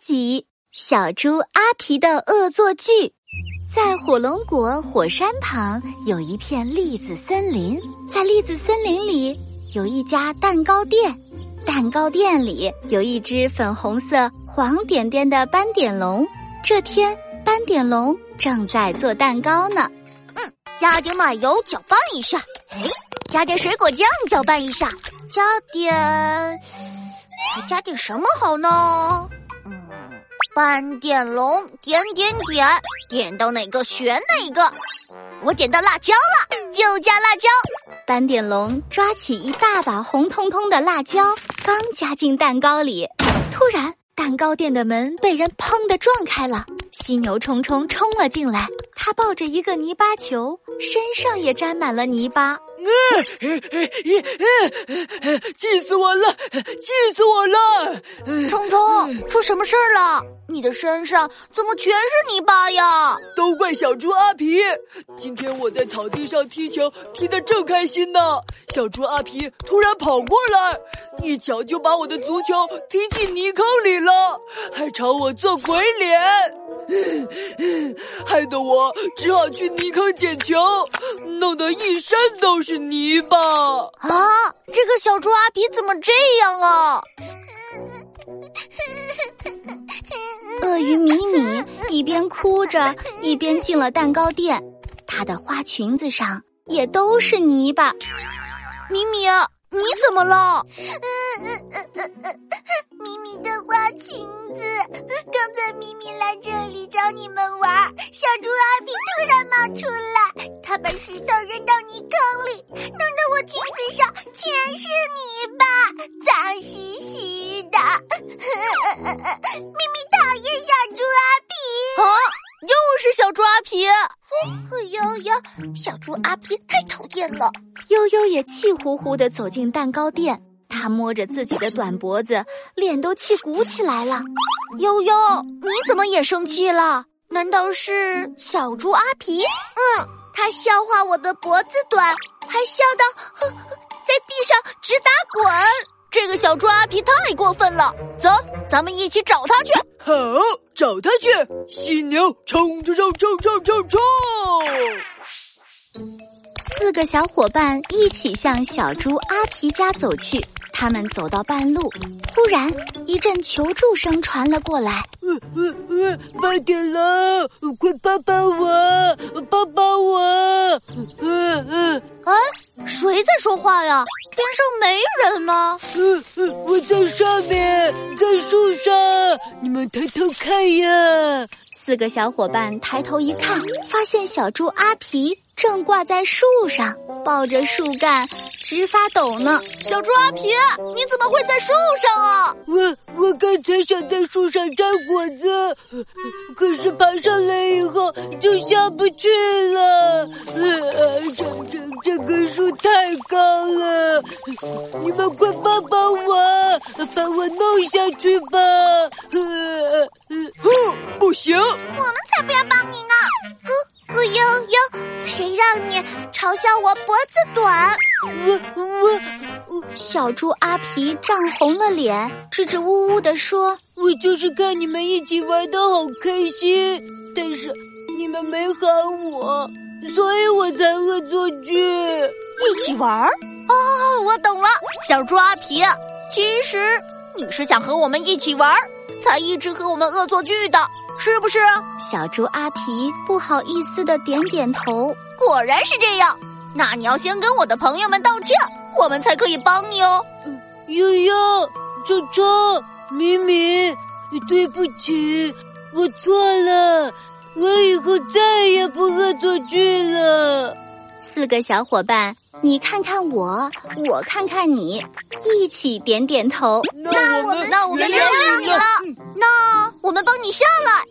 集：小猪阿皮的恶作剧。在火龙果火山旁有一片栗子森林，在栗子森林里有一家蛋糕店，蛋糕店里有一只粉红色黄点点的斑点龙。这天，斑点龙正在做蛋糕呢。嗯，加点奶油搅拌一下，哎，加点水果酱搅拌一下，加点，还加点什么好呢？斑点龙点点点，点到哪个选哪个。我点到辣椒了，就加辣椒。斑点龙抓起一大把红彤彤的辣椒，刚加进蛋糕里，突然蛋糕店的门被人砰的撞开了，犀牛冲冲冲了进来，他抱着一个泥巴球，身上也沾满了泥巴。嗯气死我了！气死我了！冲冲，出什么事儿了？你的身上怎么全是泥巴呀？都怪小猪阿皮！今天我在草地上踢球，踢得正开心呢，小猪阿皮突然跑过来，一脚就把我的足球踢进泥坑里了，还朝我做鬼脸。害得我只好去泥坑捡球，弄得一身都是泥巴啊！这个小猪阿皮怎么这样啊？鳄鱼米米一边哭着一边进了蛋糕店，她的花裙子上也都是泥巴。米米，你怎么了？米米的花裙咪咪来这里找你们玩，小猪阿皮突然冒出来，他把石头扔到泥坑里，弄得我裙子上全是泥巴，脏兮兮的。咪咪讨厌小猪阿皮啊，又是小猪阿皮。悠悠，小猪阿皮太讨厌了。悠悠也气呼呼的走进蛋糕店。他摸着自己的短脖子，脸都气鼓起来了。悠悠，你怎么也生气了？难道是小猪阿皮？嗯，他笑话我的脖子短，还笑到在地上直打滚。这个小猪阿皮太过分了。走，咱们一起找他去。好，找他去。犀牛，冲冲冲冲冲冲冲！四个小伙伴一起向小猪阿皮家走去。他们走到半路，忽然一阵求助声传了过来：“呃呃呃，慢点了，快帮帮我，帮帮我！”呃呃，哎，谁在说话呀？边上没人吗？嗯嗯，我在上面，在树上，你们抬头看呀！四个小伙伴抬头一看，发现小猪阿皮。正挂在树上，抱着树干直发抖呢。小猪阿皮，你怎么会在树上啊？我我刚才想在树上摘果子，可是爬上来以后就下不去了。呃，这这这棵树太高了，你们快帮帮我，把我弄下去吧。呃，哼，不行，我们才不要帮你呢。呵悠悠，谁让你嘲笑我脖子短？我我我，小猪阿皮涨红了脸，支支吾吾的说：“我就是看你们一起玩的好开心，但是你们没喊我，所以我才恶作剧。一起玩？哦，我懂了，小猪阿皮，其实你是想和我们一起玩，才一直和我们恶作剧的。”是不是？小猪阿皮不好意思的点点头。果然是这样，那你要先跟我的朋友们道歉，我们才可以帮你哦。悠悠、周周、咪咪，对不起，我错了，我以后再也不恶作剧了。四个小伙伴，你看看我，我看看你，一起点点头。那我们，那我们原谅你了。那我们帮你上来。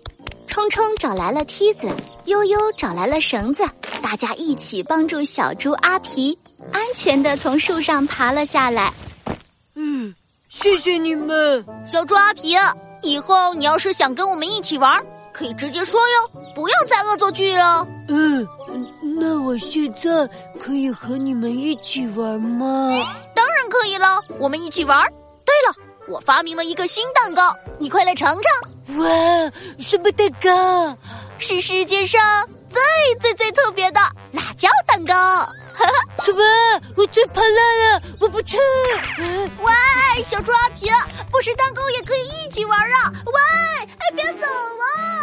冲冲找来了梯子，悠悠找来了绳子，大家一起帮助小猪阿皮安全的从树上爬了下来。嗯，谢谢你们，小猪阿皮。以后你要是想跟我们一起玩，可以直接说哟，不要再恶作剧了。嗯，那我现在可以和你们一起玩吗？当然可以了，我们一起玩。对了，我发明了一个新蛋糕，你快来尝尝。哇，什么蛋糕？是世界上最最最特别的辣椒蛋糕。哈，什么？我最怕辣了，我不吃。喂，小猪阿皮，不吃蛋糕也可以一起玩啊。喂，哎，别走啊。